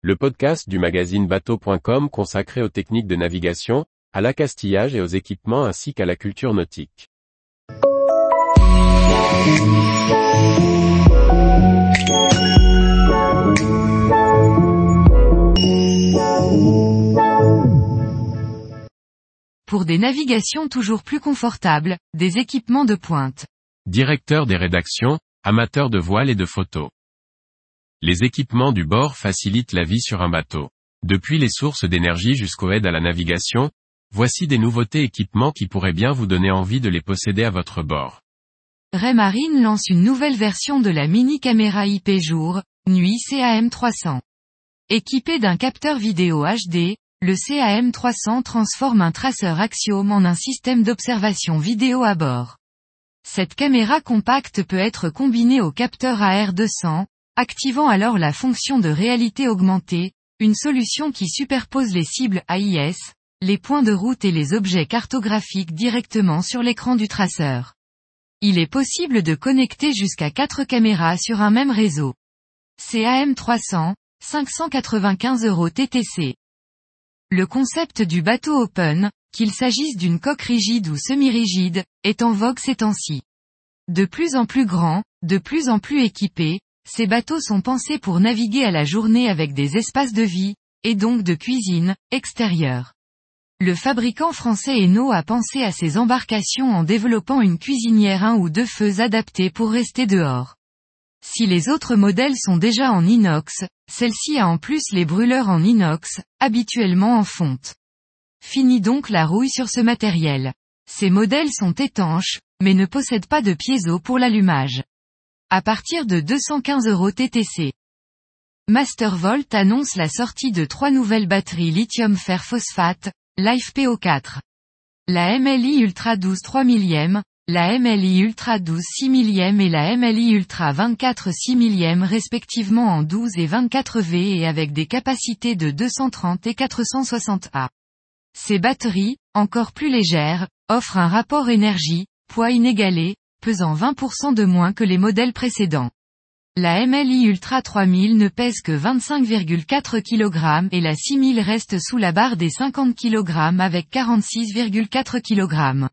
le podcast du magazine bateau.com consacré aux techniques de navigation, à l'accastillage et aux équipements ainsi qu'à la culture nautique. Pour des navigations toujours plus confortables, des équipements de pointe. Directeur des rédactions, amateur de voile et de photos. Les équipements du bord facilitent la vie sur un bateau. Depuis les sources d'énergie jusqu'aux aides à la navigation, voici des nouveautés équipements qui pourraient bien vous donner envie de les posséder à votre bord. Raymarine lance une nouvelle version de la mini caméra IP jour, nuit CAM300. Équipé d'un capteur vidéo HD, le CAM300 transforme un traceur Axiom en un système d'observation vidéo à bord. Cette caméra compacte peut être combinée au capteur AR200, activant alors la fonction de réalité augmentée, une solution qui superpose les cibles AIS, les points de route et les objets cartographiques directement sur l'écran du traceur. Il est possible de connecter jusqu'à 4 caméras sur un même réseau. CAM 300, 595 euros TTC. Le concept du bateau open, qu'il s'agisse d'une coque rigide ou semi-rigide, est en vogue ces temps-ci. De plus en plus grand, de plus en plus équipé, ces bateaux sont pensés pour naviguer à la journée avec des espaces de vie, et donc de cuisine, extérieure. Le fabricant français Eno a pensé à ces embarcations en développant une cuisinière un ou deux feux adaptés pour rester dehors. Si les autres modèles sont déjà en inox, celle-ci a en plus les brûleurs en inox, habituellement en fonte. Fini donc la rouille sur ce matériel. Ces modèles sont étanches, mais ne possèdent pas de piezo pour l'allumage à partir de 215 euros TTC. Mastervolt annonce la sortie de trois nouvelles batteries lithium fer phosphate, LiFePO4. La MLI Ultra 12 3 millième, la MLI Ultra 12 6 millième et la MLI Ultra 24 6 millième respectivement en 12 et 24 V et avec des capacités de 230 et 460 A. Ces batteries, encore plus légères, offrent un rapport énergie, poids inégalé, pesant 20% de moins que les modèles précédents. La MLI Ultra 3000 ne pèse que 25,4 kg et la 6000 reste sous la barre des 50 kg avec 46,4 kg.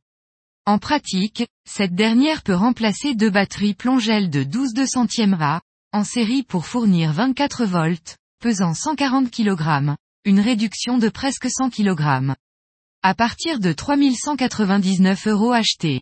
En pratique, cette dernière peut remplacer deux batteries plongelles de 12 centièmes A, en série pour fournir 24 volts, pesant 140 kg, une réduction de presque 100 kg. À partir de 3199 euros achetés.